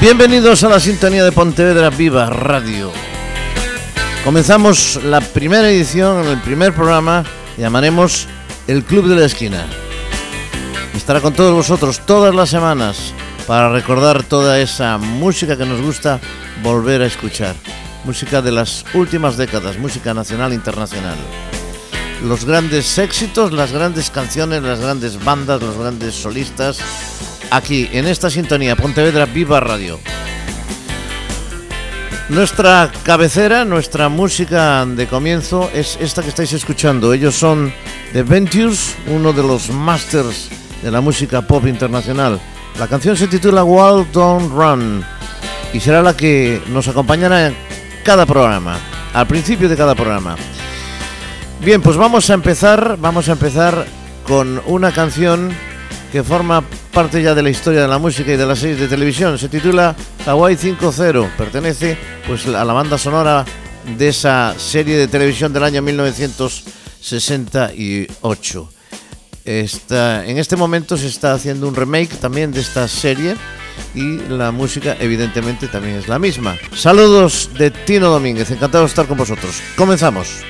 Bienvenidos a la sintonía de Pontevedra Viva Radio. Comenzamos la primera edición, el primer programa, llamaremos El Club de la Esquina. Estará con todos vosotros todas las semanas para recordar toda esa música que nos gusta volver a escuchar. Música de las últimas décadas, música nacional e internacional. Los grandes éxitos, las grandes canciones, las grandes bandas, los grandes solistas, aquí en esta sintonía Pontevedra Viva Radio. Nuestra cabecera, nuestra música de comienzo es esta que estáis escuchando. Ellos son The Ventures, uno de los masters de la música pop internacional. La canción se titula Wild Don't Run y será la que nos acompañará en cada programa, al principio de cada programa. Bien, pues vamos a empezar, vamos a empezar con una canción que forma parte ya de la historia de la música y de las series de televisión. Se titula Hawaii 5.0. Pertenece pues a la banda sonora de esa serie de televisión del año 1968. Está, en este momento se está haciendo un remake también de esta serie y la música evidentemente también es la misma. Saludos de Tino Domínguez, encantado de estar con vosotros. Comenzamos.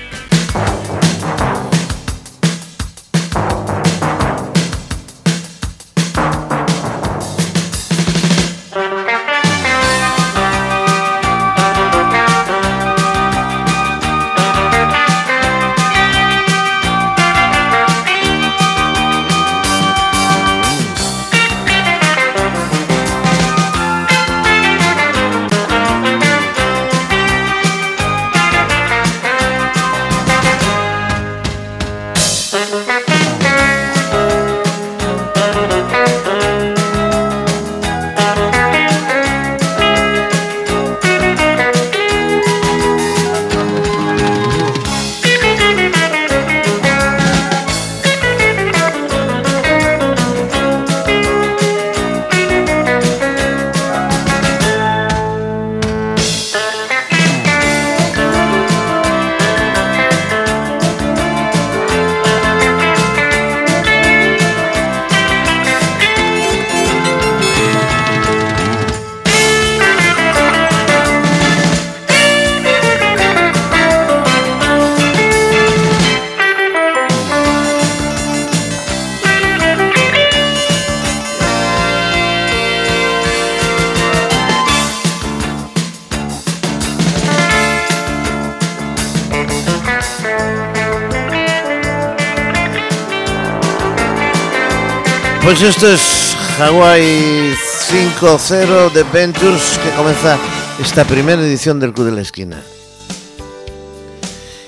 Pues esto es Hawaii 5.0 de Ventures que comienza esta primera edición del Club de la Esquina.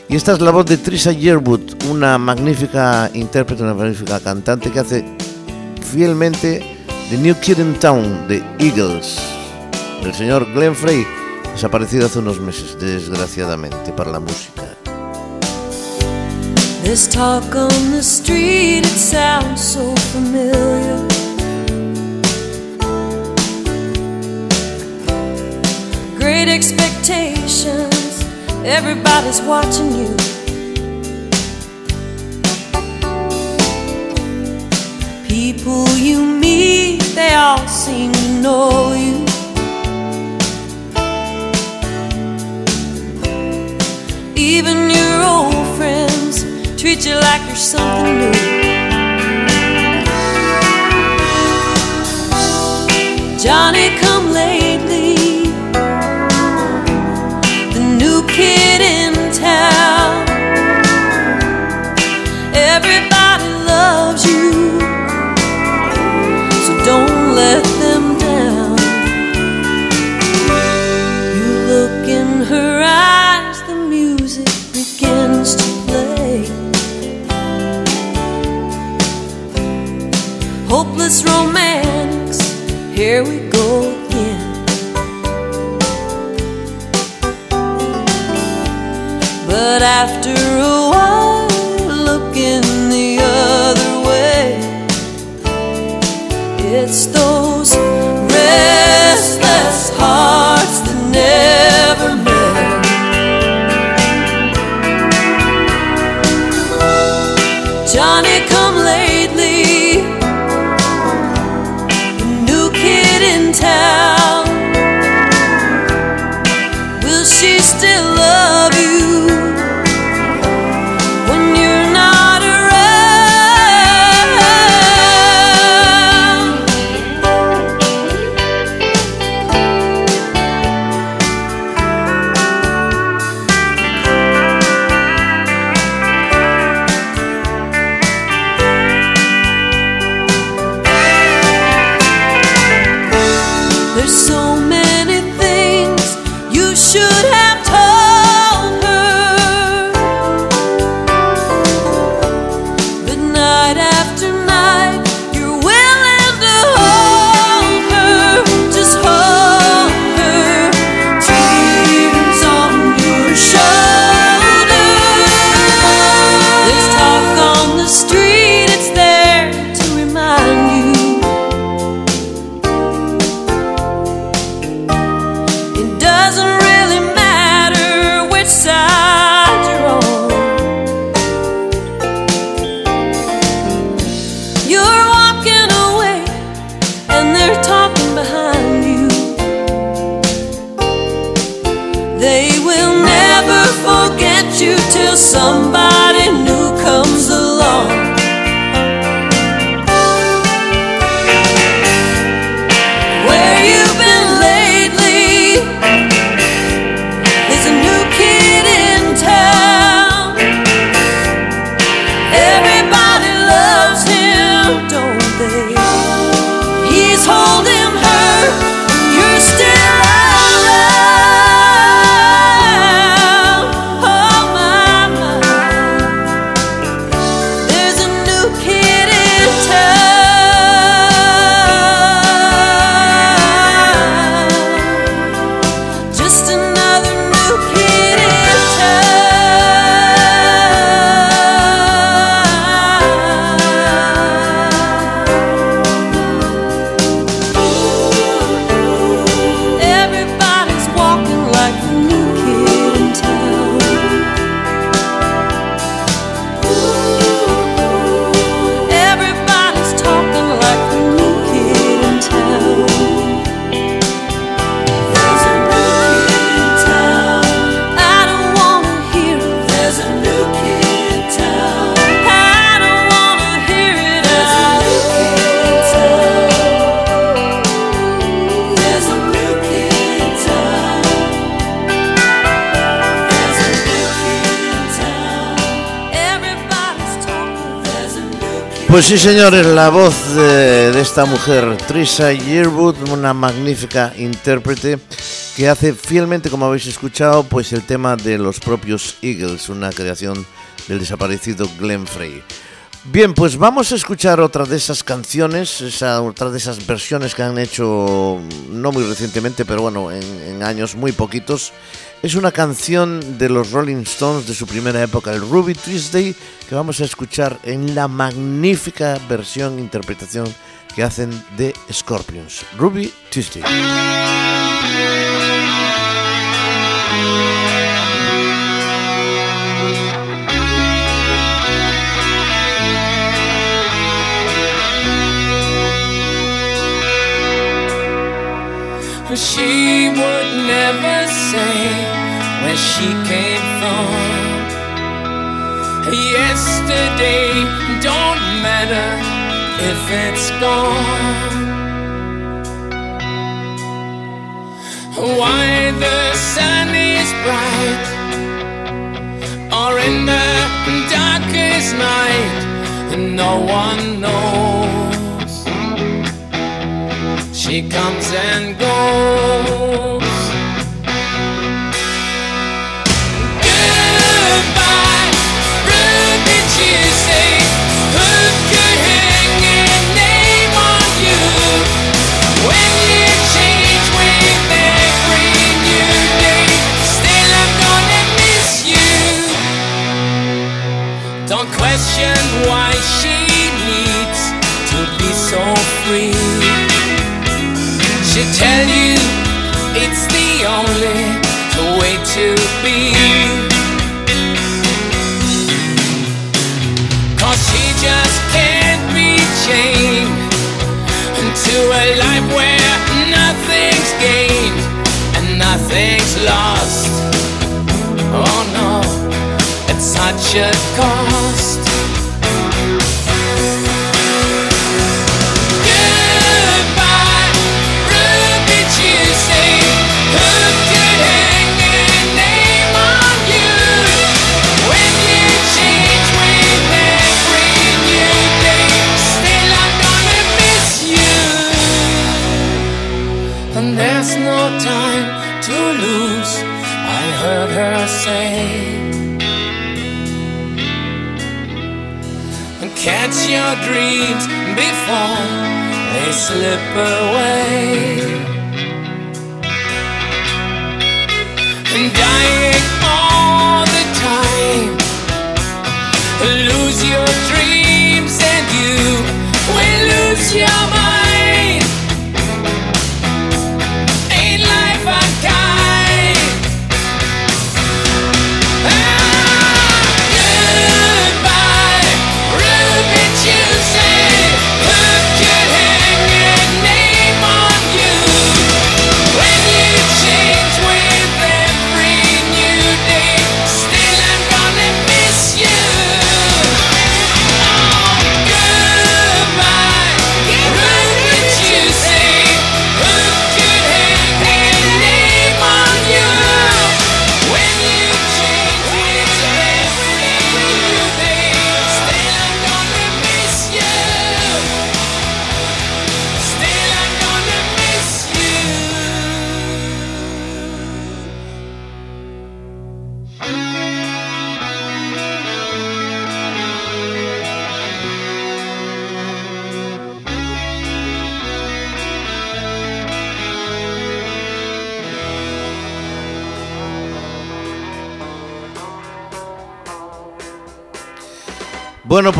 Y esta es la voz de Trisha Yearwood, una magnífica intérprete, una magnífica cantante que hace fielmente The New Kid in Town de Eagles. El señor Glenn Frey desaparecido hace unos meses, desgraciadamente, para la música. There's talk on the street, it sounds so familiar. Great expectations, everybody's watching you. People you meet, they all seem to know you. Treat you like you're something new. Johnny here we go again. But after a There's so Pues sí, señores, la voz de, esta mujer, Trisha Yearwood, una magnífica intérprete que hace fielmente, como habéis escuchado, pues el tema de los propios Eagles, una creación del desaparecido Glenn Frey. Bien, pues vamos a escuchar otra de esas canciones, otra de esas versiones que han hecho no muy recientemente, pero bueno, en, en años muy poquitos. Es una canción de los Rolling Stones de su primera época, el Ruby Tuesday, que vamos a escuchar en la magnífica versión, interpretación que hacen de Scorpions. Ruby Tuesday. She would never say where she came from. Yesterday don't matter if it's gone. Why the sun is bright or in the darkest night, no one knows. She comes and goes.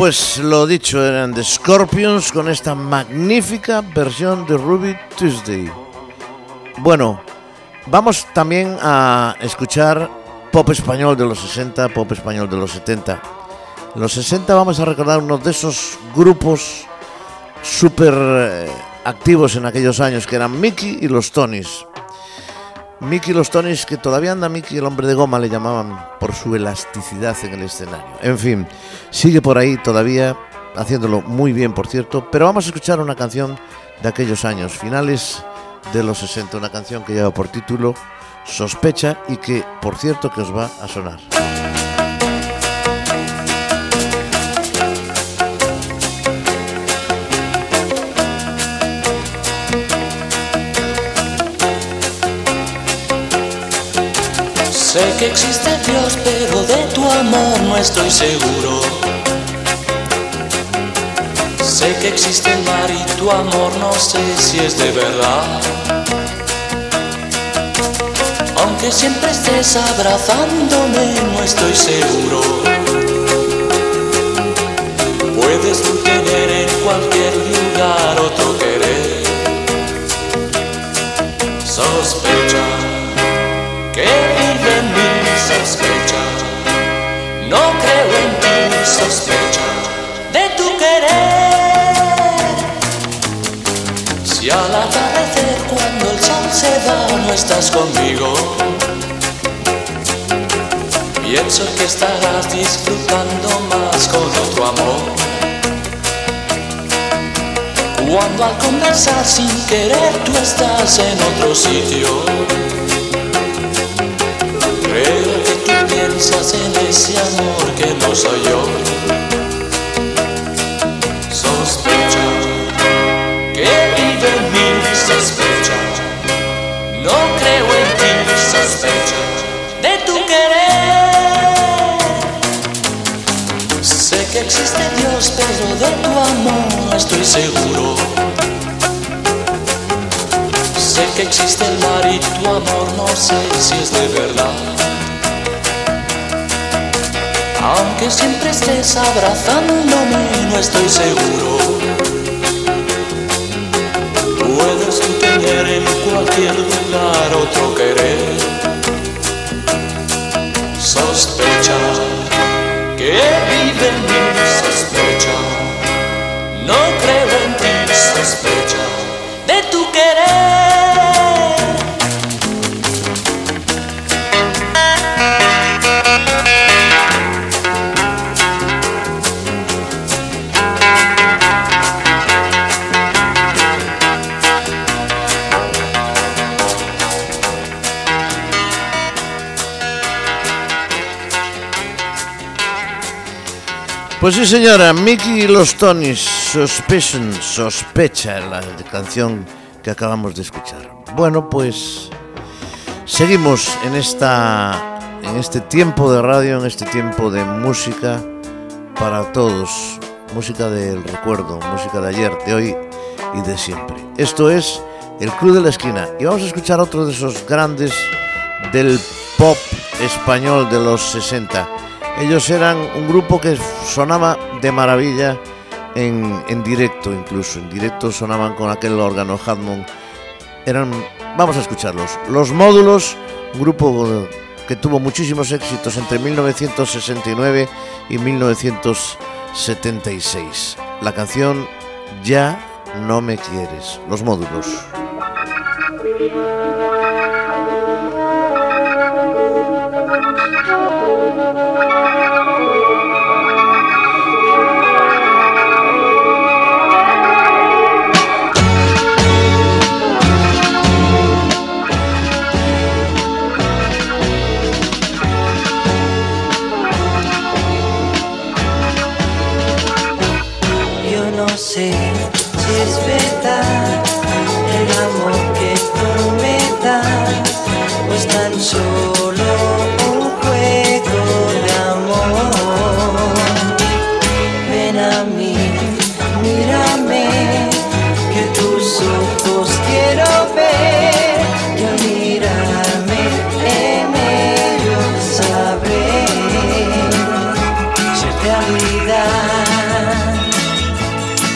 Pues lo dicho, eran The Scorpions con esta magnífica versión de Ruby Tuesday. Bueno, vamos también a escuchar pop español de los 60, pop español de los 70. En los 60 vamos a recordar uno de esos grupos súper eh, activos en aquellos años, que eran Mickey y los Tonys. Mickey los Tonys, que todavía anda Mickey el hombre de goma, le llamaban por su elasticidad en el escenario. En fin, sigue por ahí todavía, haciéndolo muy bien, por cierto, pero vamos a escuchar una canción de aquellos años, finales de los 60, una canción que lleva por título Sospecha y que, por cierto, que os va a sonar. Sé que existe Dios, pero de tu amor no estoy seguro. Sé que existe el mar y tu amor no sé si es de verdad. Aunque siempre estés abrazándome, no estoy seguro. Puedes tú tener en cualquier lugar otro querer. Sospecha sospecha. No creo en ti, sospecha de tu querer. Si al atardecer cuando el sol se va no estás conmigo, pienso que estarás disfrutando más con otro amor. Cuando al conversar sin querer tú estás en otro sitio. Piensas en ese amor que no soy yo. Sospecha que vive en mí, sospecha. No creo en ti, sospecha de tu querer. Sé que existe Dios, pero de tu amor estoy seguro. Sé que existe el mar y tu amor no sé si es de verdad. Aunque siempre estés abrazándome, no estoy seguro. Puedes tener en cualquier lugar otro querer. Sospecha que vive en mí. Pues sí, señora, Mickey y los Tonys, Suspicion, sospecha, la canción que acabamos de escuchar. Bueno, pues seguimos en esta en este tiempo de radio, en este tiempo de música para todos, música del recuerdo, música de ayer, de hoy y de siempre. Esto es El Club de la Esquina y vamos a escuchar otro de esos grandes del pop español de los 60. Ellos eran un grupo que sonaba de maravilla en, en directo, incluso. En directo sonaban con aquel órgano Hammond. Eran, vamos a escucharlos. Los Módulos, un grupo que tuvo muchísimos éxitos entre 1969 y 1976. La canción Ya no me quieres. Los Módulos.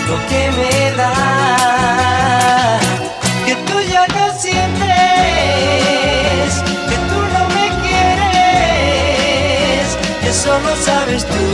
lo que me da, que tú ya no sientes, que tú no me quieres, que solo sabes tú.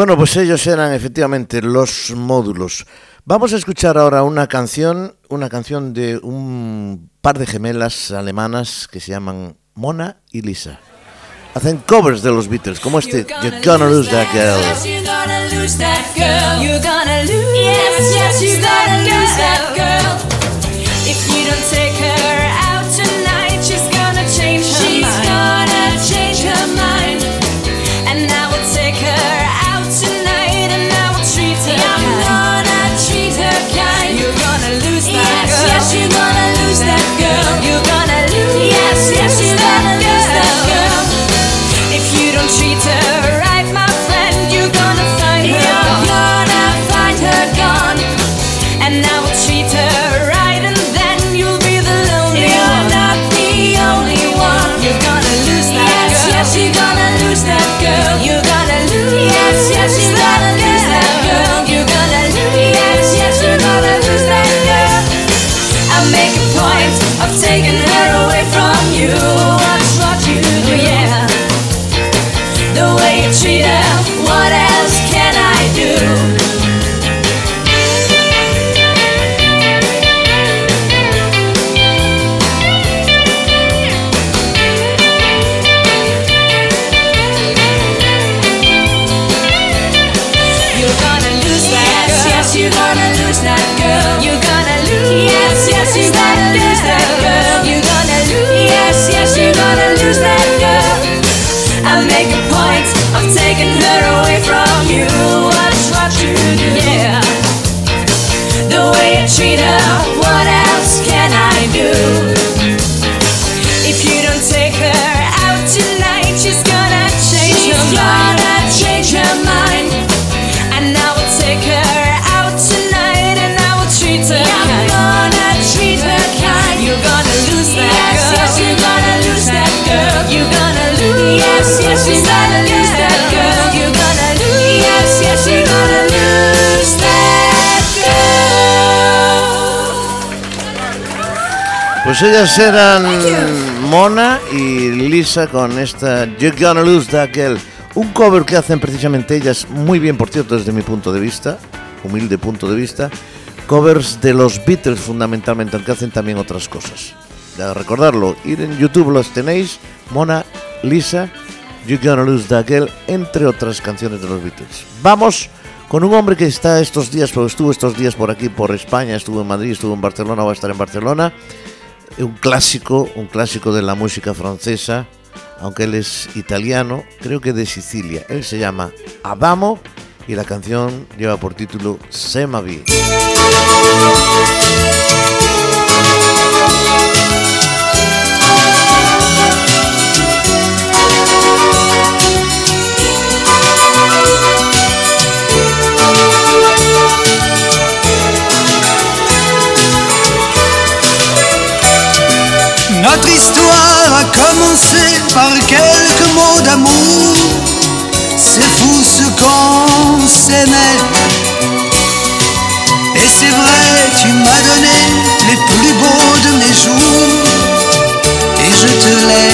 Bueno, pues ellos eran efectivamente los módulos. Vamos a escuchar ahora una canción, una canción de un par de gemelas alemanas que se llaman Mona y Lisa. Hacen covers de los Beatles, como este You're Gonna Lose That Girl. Yes, you're gonna lose that girl. You're gonna lose. Yes, yes, you're gonna lose that girl. If you don't take her Pues ellas eran Mona y Lisa con esta You're Gonna Lose That Girl. Un cover que hacen precisamente ellas muy bien, por cierto, desde mi punto de vista, humilde punto de vista. Covers de los Beatles fundamentalmente, aunque hacen también otras cosas. Ya recordarlo, ir en YouTube los tenéis, Mona, Lisa, You're Gonna Lose That Girl, entre otras canciones de los Beatles. Vamos con un hombre que está estos días, pero estuvo estos días por aquí, por España, estuvo en Madrid, estuvo en Barcelona, va a estar en Barcelona un clásico, un clásico de la música francesa, aunque él es italiano, creo que de Sicilia. Él se llama Adamo y la canción lleva por título Se ma vie. Notre histoire a commencé par quelques mots d'amour. C'est fou ce qu'on s'aimait. Et c'est vrai, tu m'as donné les plus beaux de mes jours. Et je te les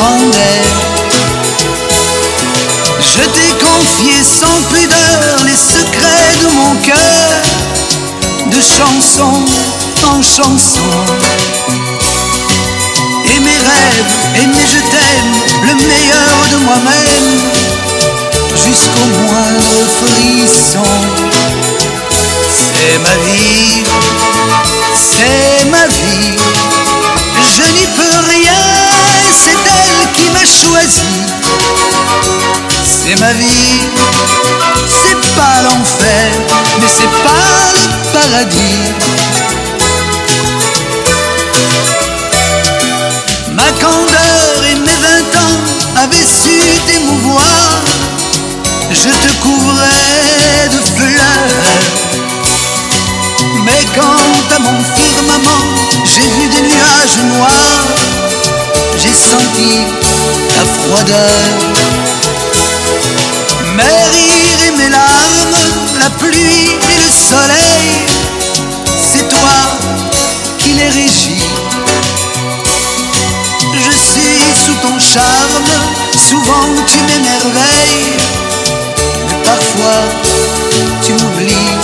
rendais. Je t'ai confié sans pudeur les secrets de mon cœur, de chanson en chanson. Mes mes je t'aime, le meilleur de moi-même, jusqu'au moindre frisson. C'est ma vie, c'est ma vie, je n'y peux rien, c'est elle qui m'a choisi. C'est ma vie, c'est pas l'enfer, mais c'est pas le paradis. Su t'émouvoir. Je te couvrais de fleurs. Mais quant à mon firmament, j'ai vu des nuages noirs. J'ai senti ta froideur. Mes rires et mes larmes, la pluie et le soleil, c'est toi qui les régis. Sous ton charme, souvent tu m'émerveilles, mais parfois tu m'oublies.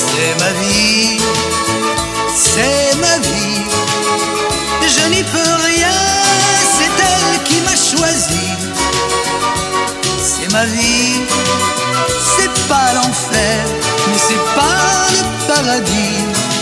C'est ma vie, c'est ma vie, je n'y peux rien, c'est elle qui m'a choisi. C'est ma vie, c'est pas l'enfer, mais c'est pas le paradis.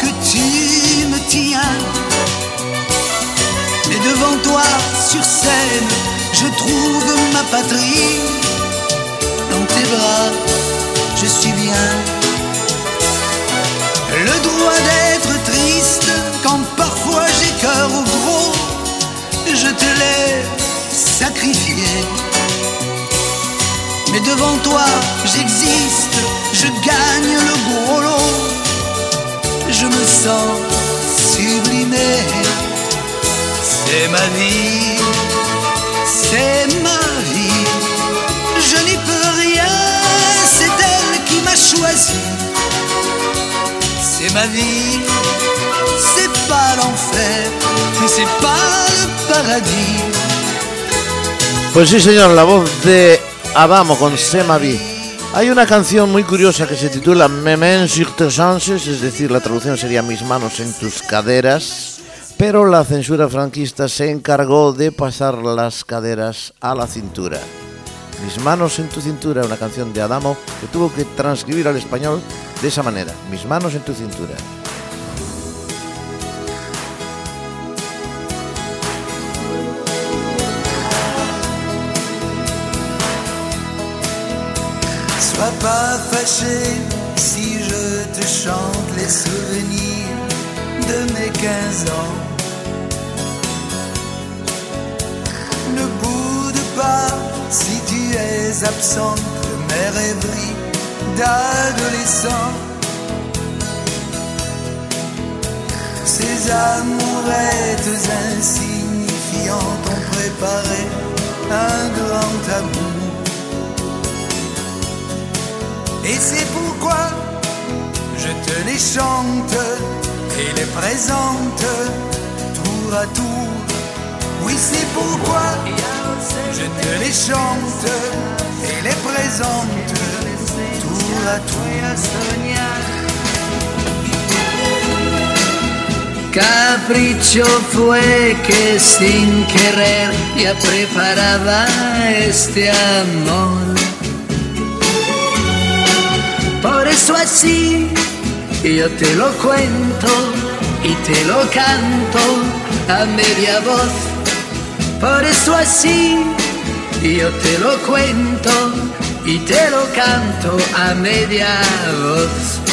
Que tu me tiens. Et devant toi, sur scène, je trouve ma patrie. Dans tes bras, je suis bien. Le droit d'être triste quand parfois j'ai cœur au gros, je te l'ai sacrifié. Mais devant toi, j'existe, je gagne le gros lot. Je me sens sublimé. C'est ma vie, c'est ma vie. Je n'y peux rien, c'est elle qui m'a choisi. C'est ma vie, c'est pas l'enfer, mais c'est pas le paradis. Pues sí, señor, la voz de Adamo con Semavi. Hay una canción muy curiosa que se titula Mes mains sur tes es decir, la traducción sería Mis manos en tus caderas, pero la censura franquista se encargó de pasar las caderas a la cintura. Mis manos en tu cintura, una canción de Adamo que tuvo que transcribir al español de esa manera. Mis manos en tu cintura. Pas fâché si je te chante les souvenirs de mes 15 ans. Ne boude pas si tu es absente de mes rêveries d'adolescent. Ces amourettes insignifiantes ont préparé un grand amour. Et c'est pourquoi je te les chante et les présente tour à tour. Oui, c'est pourquoi je te les chante et les présente tour à tour. Capricho fue que sin querer ya preparaba este amor. Por eso así yo te lo cuento y te lo canto a media voz. Por eso así yo te lo cuento y te lo canto a media voz.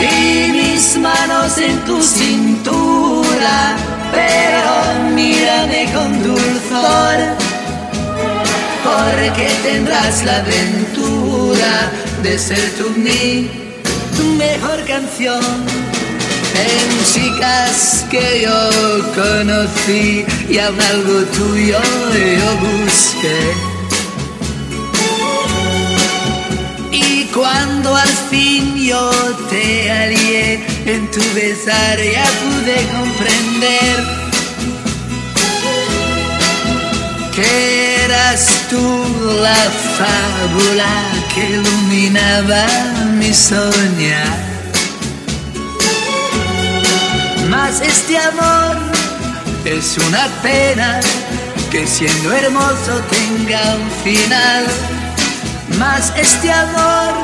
y mis manos en tu cintura, pero mírame con dulzor, porque tendrás la aventura de ser tú mi mejor canción. En chicas que yo conocí y aún algo tuyo yo busqué. Y cuando al fin yo te hallé en tu besar ya pude comprender que eras tú la fábula que iluminaba mi soñar. Mas este amor es una pena que siendo hermoso tenga un final. Mas este amor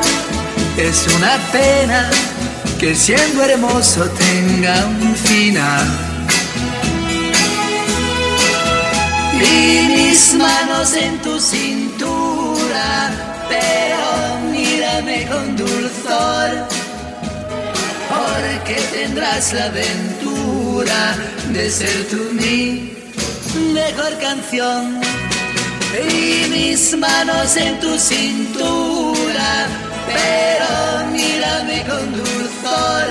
es una pena que siendo hermoso tenga un final. Y mis manos en tu cintura, pero mírame con dulzor, porque tendrás la aventura de ser tú mi mejor canción. Y mis manos en tu cintura, pero mírame con dulzor,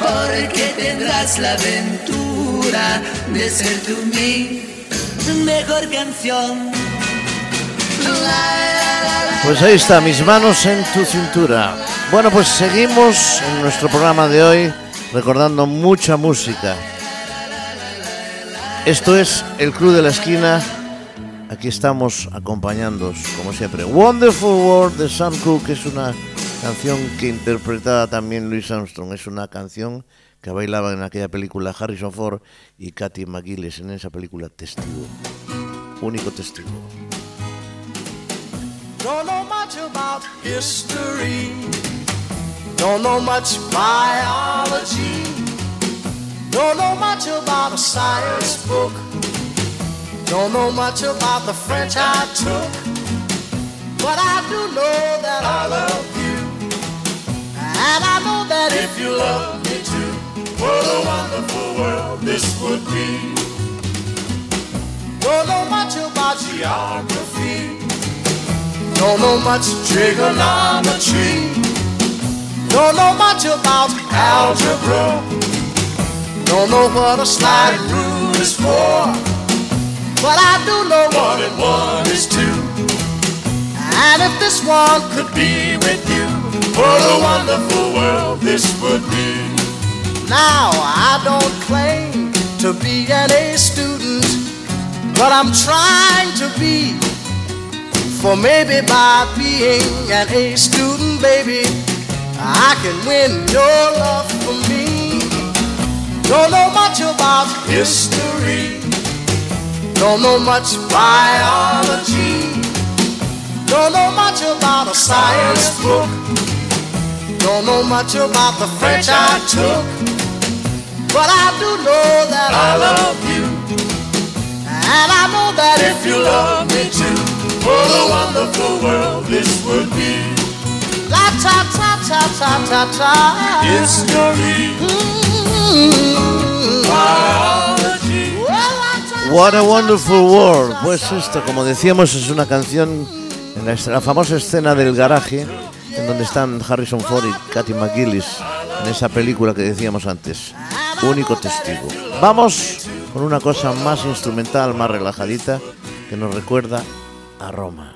porque tendrás la aventura de ser tú mi mejor canción. Pues ahí está, mis manos en tu cintura. Bueno, pues seguimos en nuestro programa de hoy recordando mucha música. Esto es El Club de la Esquina. Aquí estamos acompañándoos, como siempre. Wonderful World de Sam Cooke es una canción que interpretaba también Louis Armstrong. Es una canción que bailaban en aquella película Harrison Ford y Katy McGillis en esa película Testigo. Único testigo. Don't know much about history. Don't know much biology. Don't know much about a science book. Don't know much about the French I took. But I do know that I love you. And I know that if you love me too, what a wonderful world this would be. Don't know much about geography. Don't know much trigonometry. Don't know much about algebra. Don't know what a slide rule is for. But I do know one and one is two. And if this one could be with you, what a wonderful world this would be. Now, I don't claim to be an A student, but I'm trying to be. For maybe by being an A student, baby, I can win your love for me. Don't know much about history. Don't know much biology. Don't know much about a science book. Don't know much about the French I took. But I do know that I love you. And I know that if you love me too, what a wonderful world this would be. La ta ta ta ta ta ta. History. Biology. Well, la, ta, What a Wonderful World. Pues esto, como decíamos, es una canción en la, la famosa escena del garaje, en donde están Harrison Ford y Katy McGillis, en esa película que decíamos antes. Único testigo. Vamos con una cosa más instrumental, más relajadita, que nos recuerda a Roma.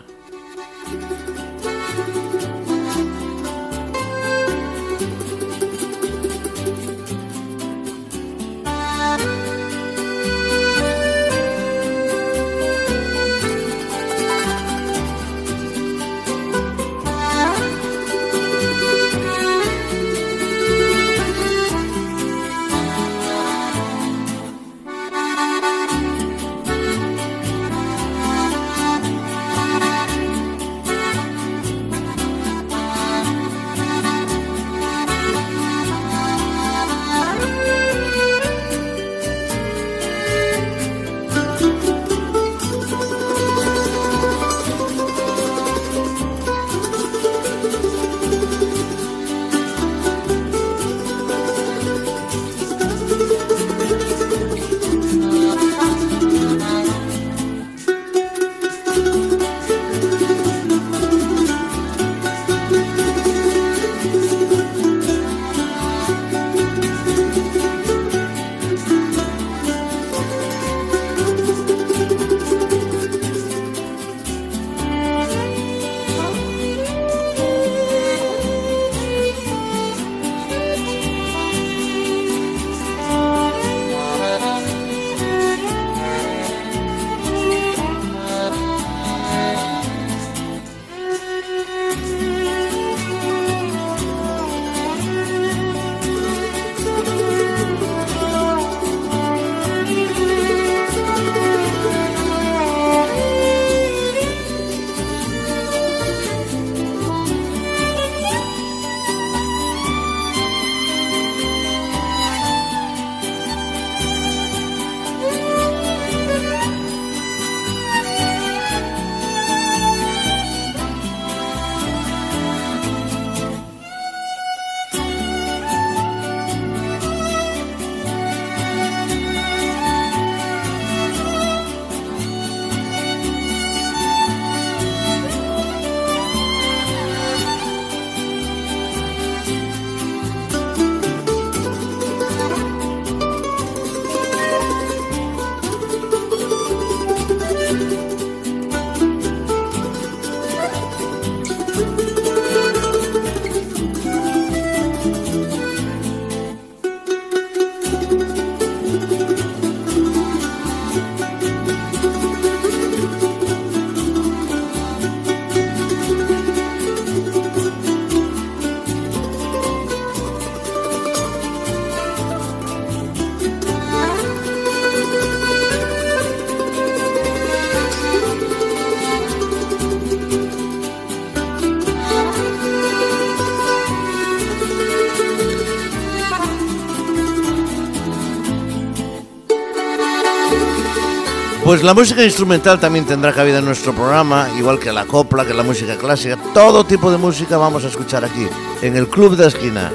Pues la música instrumental también tendrá cabida en nuestro programa, igual que la copla, que la música clásica. Todo tipo de música vamos a escuchar aquí, en el Club de Esquina.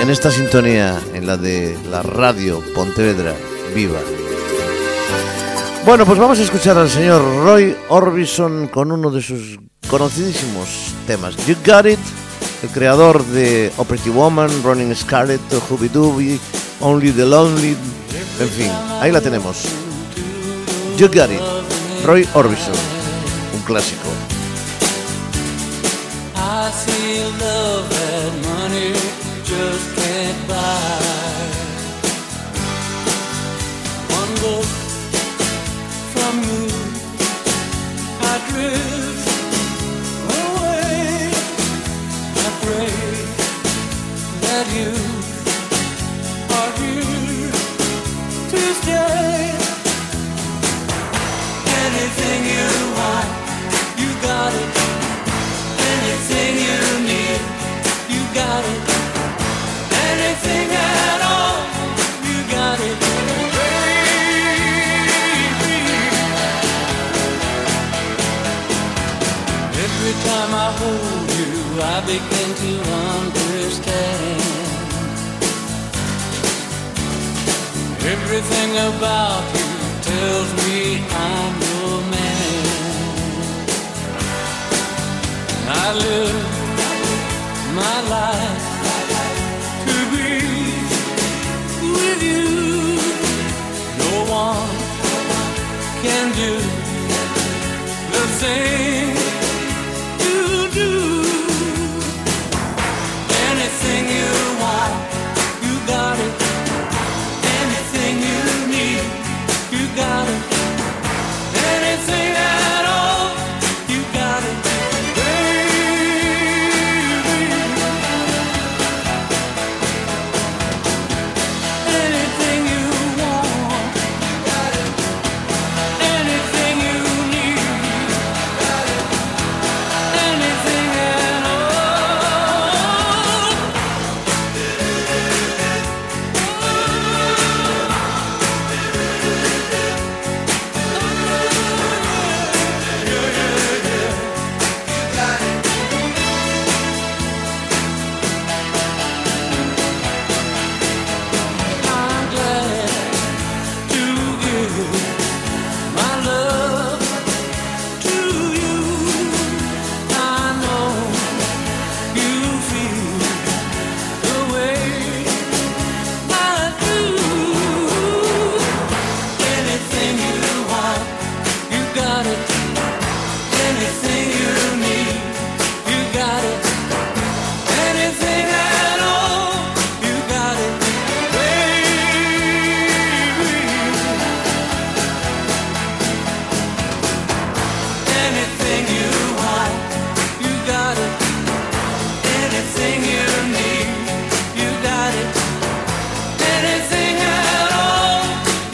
En esta sintonía, en la de la radio Pontevedra Viva. Bueno, pues vamos a escuchar al señor Roy Orbison con uno de sus conocidísimos temas. You Got It, el creador de Pretty Woman, Running Scarlet, Hubby Dooby, Only the Lonely, en fin, ahí la tenemos. You Got It, Roy Orbison, un clásico. You Every time I hold you, I begin to understand. Everything about you tells me I'm your man. I live my life to be with you. No one can do the thing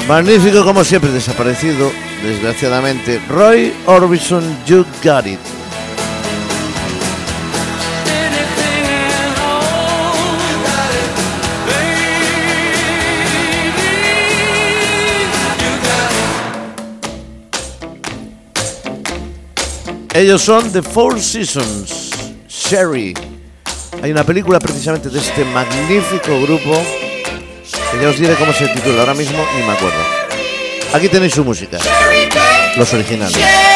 Magnífico como siempre, desaparecido, desgraciadamente, Roy Orbison, You Got It. Ellos son The Four Seasons, Sherry. Hay una película precisamente de este magnífico grupo que ya os diré cómo se titula ahora mismo, ni me acuerdo. Aquí tenéis su música, los originales.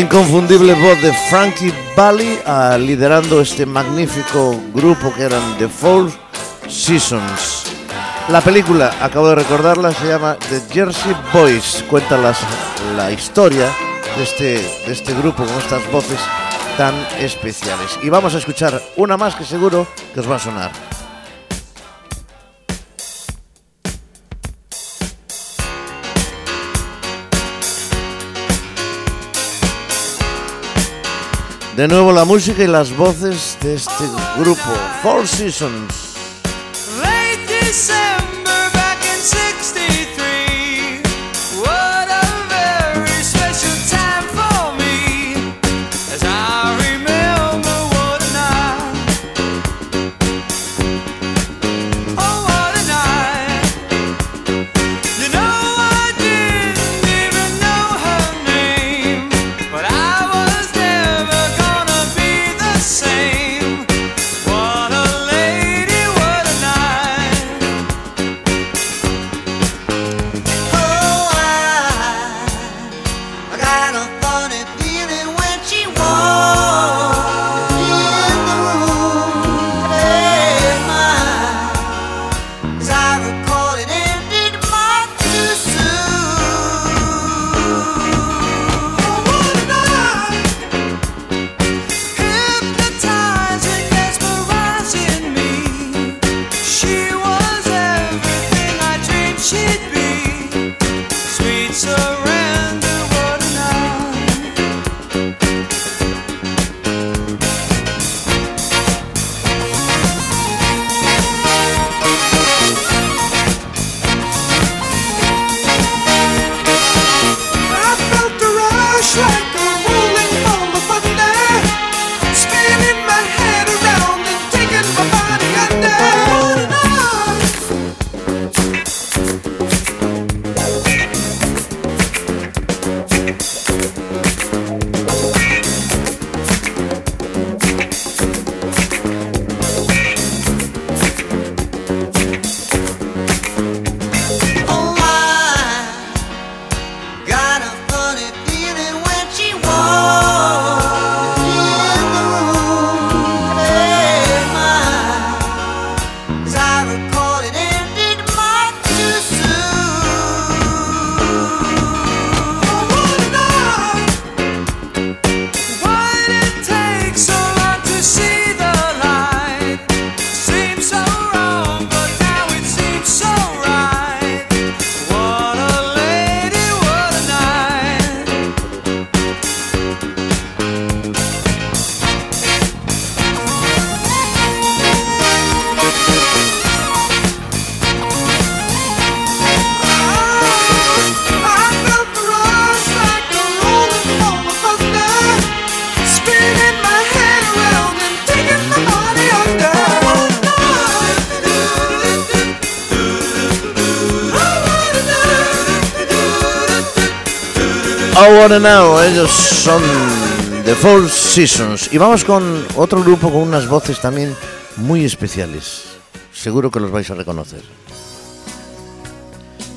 Inconfundible voz de Frankie Valli ah, liderando este magnífico grupo que eran The Four Seasons. La película, acabo de recordarla, se llama The Jersey Boys. Cuenta las- la historia de este, de este grupo con estas voces tan especiales. Y vamos a escuchar una más que seguro que os va a sonar. De nuevo la música y las voces de este grupo, Four Seasons. A now, ellos son The Four Seasons. Y vamos con otro grupo con unas voces también muy especiales. Seguro que los vais a reconocer.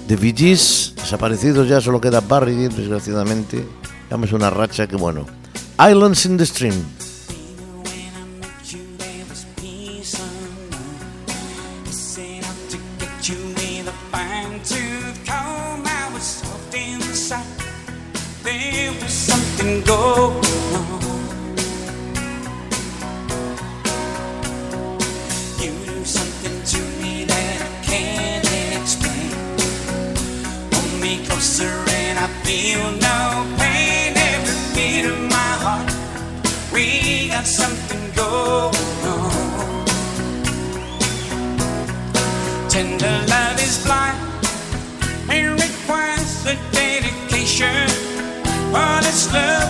The Bee Gees, desaparecidos ya, solo queda Barry, desgraciadamente. Damos una racha que bueno. Islands in the Stream. You do something to me that I can't explain. Hold me closer and I feel no pain. Every beat of my heart, we got something going on. Tender love is blind. It requires a dedication. All this love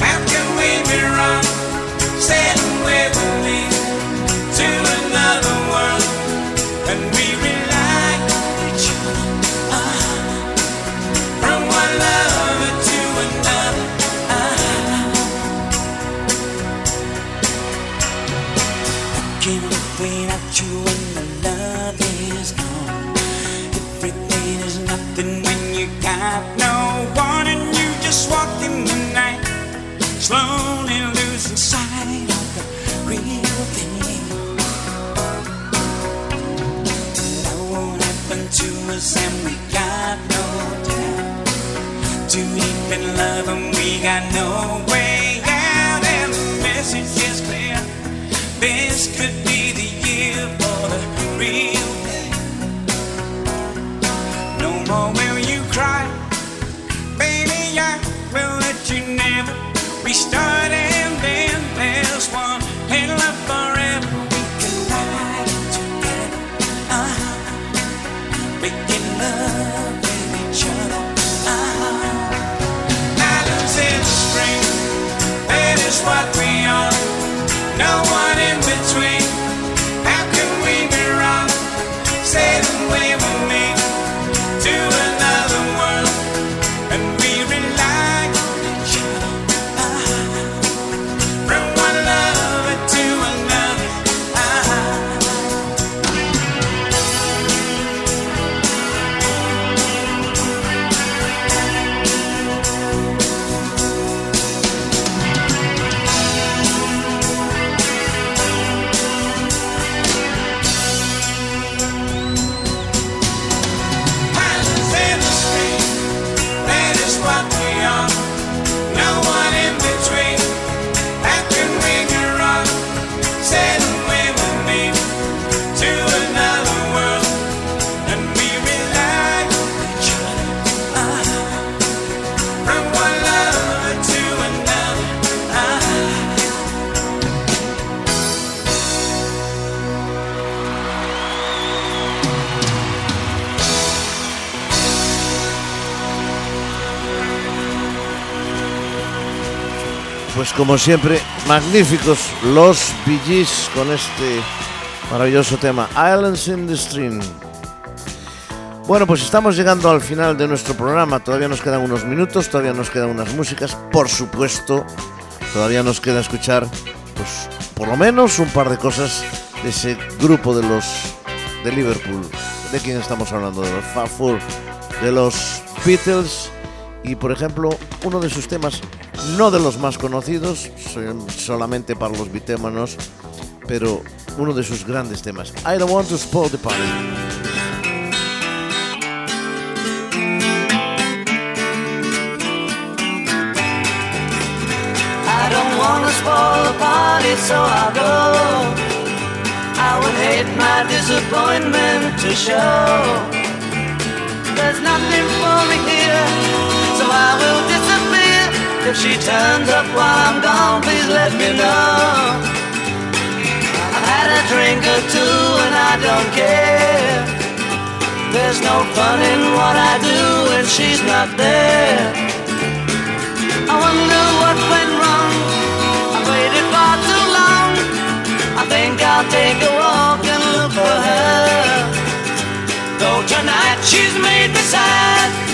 How can we be wrong? Where we you when the love is gone. Everything is nothing when you got no one and you just walk in the night, slowly losing sight of the real thing. Now what happened to us and we got no doubt. In love and we got no No one Pues como siempre, magníficos los Gees con este maravilloso tema, Islands in the Stream. Bueno, pues estamos llegando al final de nuestro programa. Todavía nos quedan unos minutos, todavía nos quedan unas músicas. Por supuesto, todavía nos queda escuchar, pues, por lo menos un par de cosas de ese grupo de los de Liverpool. ¿De quién estamos hablando? De los Fab de los Beatles y, por ejemplo, uno de sus temas, no de los más conocidos, solamente para los bitémanos, pero uno de sus grandes temas. I don't want to spoil the party. I don't wanna spoil the party, so I'll go. I would hate my disappointment to show. There's nothing for me here, so I will disappear. If she turns up while I'm gone, please let me know. I've had a drink or two and I don't care. There's no fun in what I do when she's not there. I wonder what went wrong. I waited far too long. I think I'll take a walk and look for her. Though tonight she's made me sad,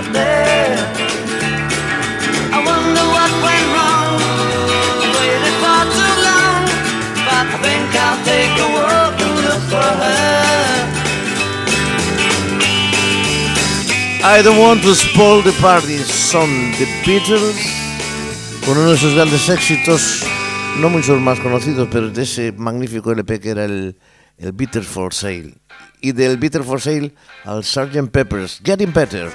I I don't want to spoil the party, son The Beatles, con uno de sus grandes éxitos, no muchos más conocidos, pero de ese magnífico LP que era el, el Bitter for Sale. Y del Bitter for Sale al Sgt. Peppers, Getting Better.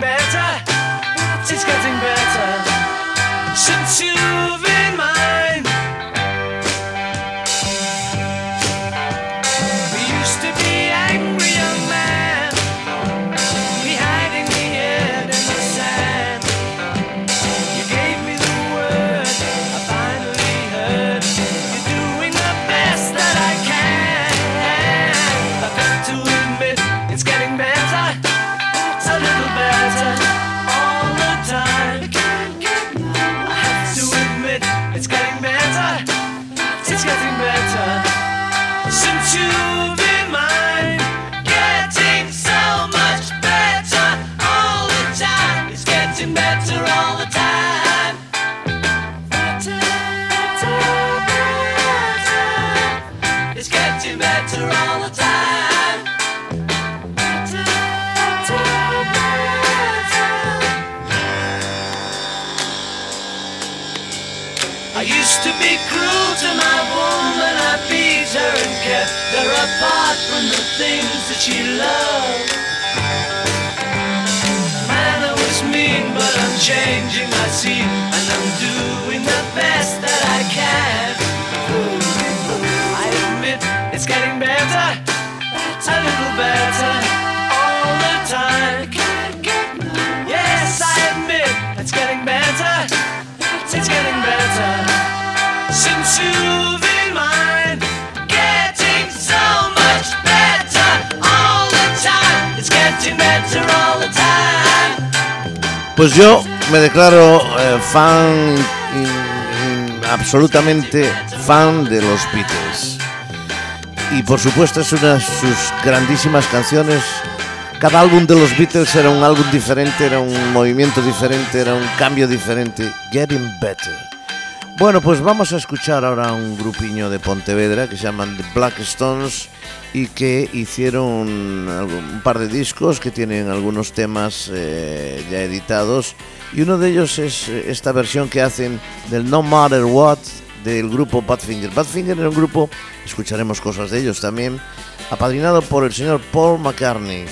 Better, it's getting better. Since you've things that she loved. Man, I was mean, but I'm changing, I see, and I'm doing the best that I can. I admit it's getting better, a little better all the time. Yes, I admit it's getting better. It's getting better since you've Pues yo me declaro eh, fan, absolutamente fan de los Beatles. Y por supuesto es una de sus grandísimas canciones. Cada álbum de los Beatles era un álbum diferente, era un movimiento diferente, era un cambio diferente. Getting Better. Bueno, pues vamos a escuchar ahora un grupiño de Pontevedra que se llaman The Black Stones y que hicieron un par de discos que tienen algunos temas eh, ya editados y uno de ellos es eh, esta versión que hacen del No Matter What del grupo Badfinger. Badfinger era un grupo, escucharemos cosas de ellos también, apadrinado por el señor Paul McCartney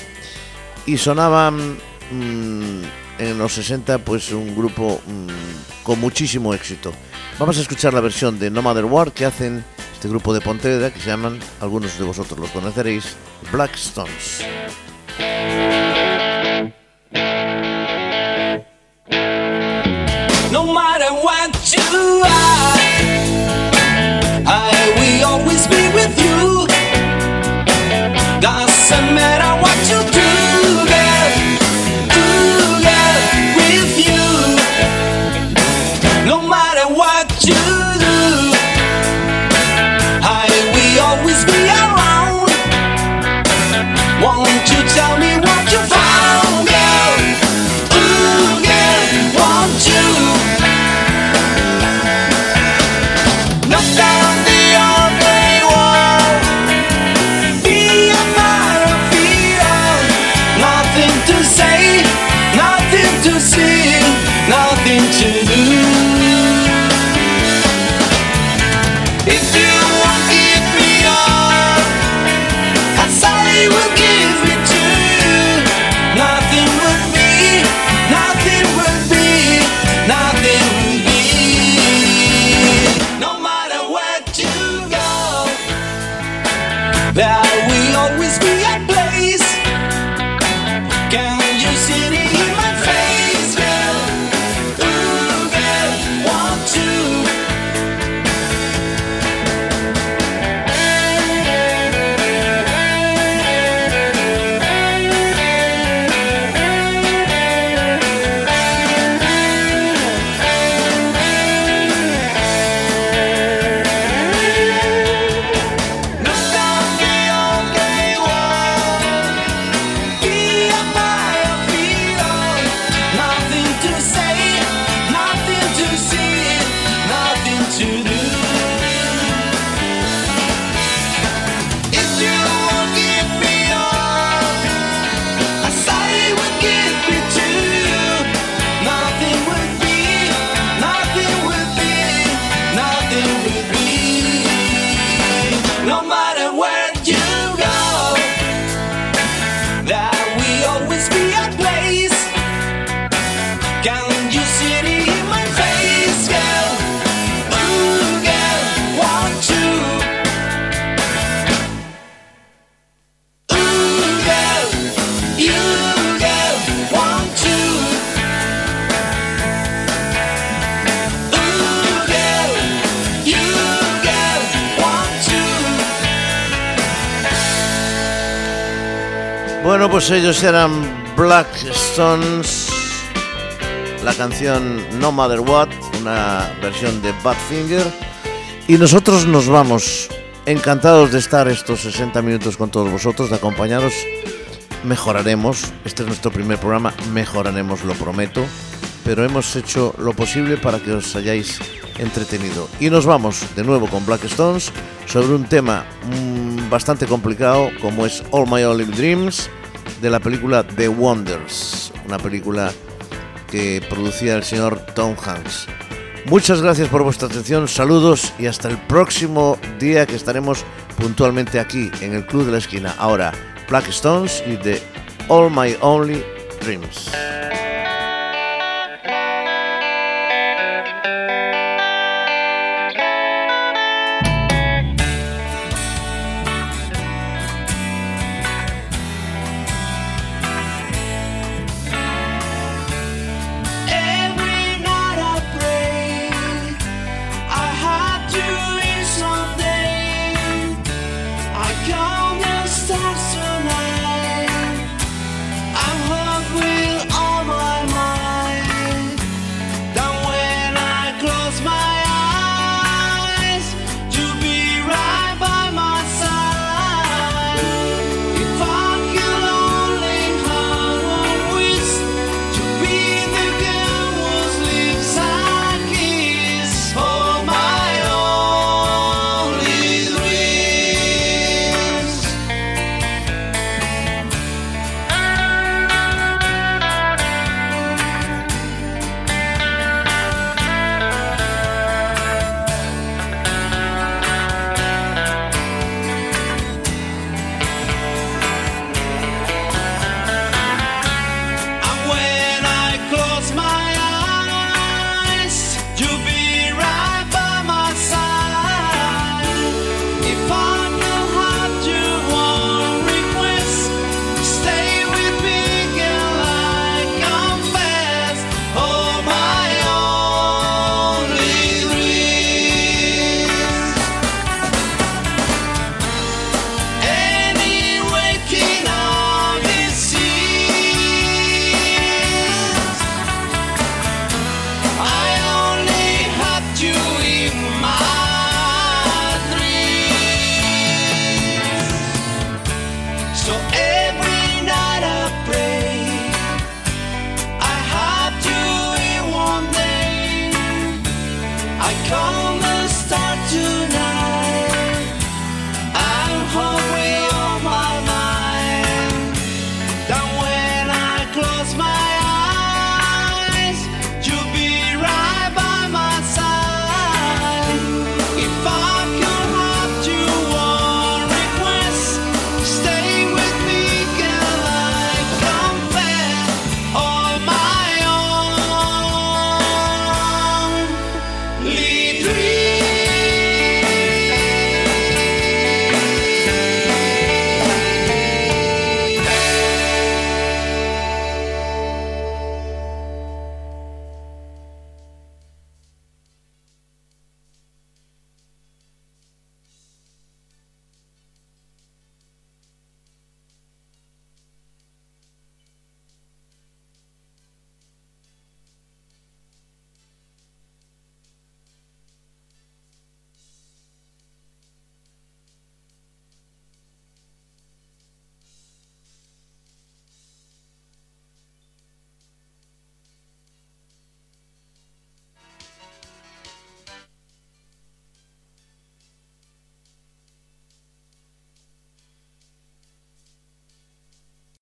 y sonaban mm, en los 60 pues un grupo mm, con muchísimo éxito. Vamos a escuchar la versión de No Matter What que hacen este grupo de Pontevedra que se llaman, algunos de vosotros los conoceréis, Black Stones. There pues ellos eran Black Stones, la canción No Matter What, una versión de Badfinger. Y nosotros nos vamos, encantados de estar estos 60 minutos con todos vosotros, de acompañaros. Mejoraremos, este es nuestro primer programa, mejoraremos, lo prometo, pero hemos hecho lo posible para que os hayáis entretenido. Y nos vamos de nuevo con Black Stones sobre un tema mm, bastante complicado como es All My Only Dreams de la película The Wonders, una película que producía el señor Tom Hanks. Muchas gracias por vuestra atención, saludos y hasta el próximo día que estaremos puntualmente aquí en el Club de la Esquina. Ahora, Black Stones y The All My Only Dreams.